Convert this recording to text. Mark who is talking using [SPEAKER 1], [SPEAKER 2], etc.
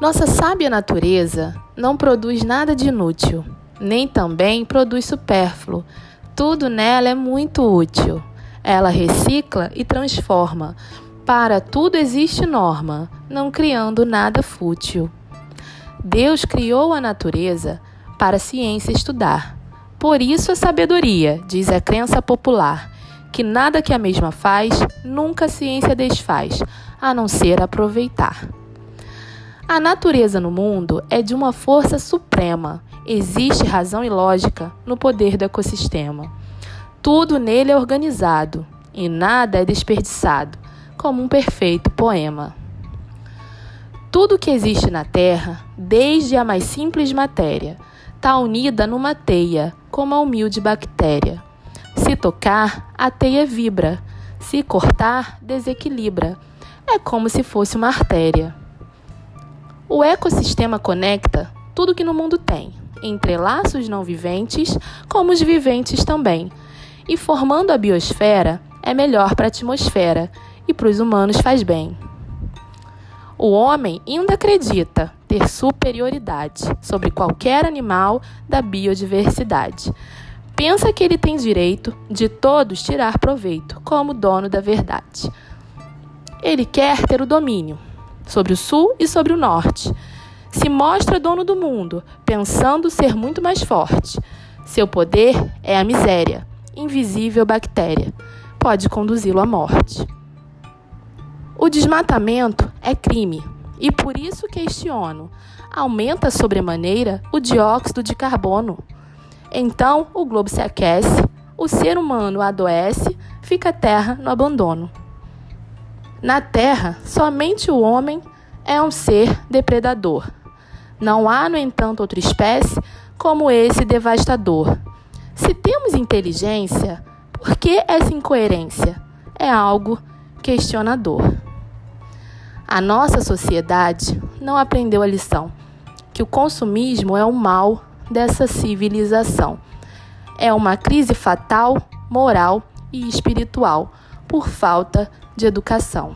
[SPEAKER 1] Nossa sábia natureza não produz nada de inútil, nem também produz supérfluo. Tudo nela é muito útil. Ela recicla e transforma. Para tudo existe norma, não criando nada fútil. Deus criou a natureza para a ciência estudar. Por isso a sabedoria, diz a crença popular, que nada que a mesma faz, nunca a ciência desfaz, a não ser aproveitar. A natureza no mundo é de uma força suprema. Existe razão e lógica no poder do ecossistema. Tudo nele é organizado e nada é desperdiçado, como um perfeito poema. Tudo que existe na Terra, desde a mais simples matéria, está unida numa teia, como a humilde bactéria. Se tocar, a teia vibra. Se cortar, desequilibra. É como se fosse uma artéria. O ecossistema conecta tudo que no mundo tem, entrelaça os não viventes como os viventes também. E formando a biosfera, é melhor para a atmosfera e para os humanos faz bem. O homem ainda acredita ter superioridade sobre qualquer animal da biodiversidade. Pensa que ele tem direito de todos tirar proveito, como dono da verdade. Ele quer ter o domínio, sobre o sul e sobre o norte. Se mostra dono do mundo, pensando ser muito mais forte. Seu poder é a miséria, invisível bactéria. Pode conduzi-lo à morte. O desmatamento é crime e por isso questiono. Aumenta sobremaneira o dióxido de carbono. Então o globo se aquece, o ser humano adoece, fica a terra no abandono. Na Terra, somente o homem é um ser depredador. Não há, no entanto, outra espécie como esse devastador. Se temos inteligência, por que essa incoerência? É algo questionador. A nossa sociedade não aprendeu a lição que o consumismo é o mal dessa civilização. É uma crise fatal, moral e espiritual por falta de educação.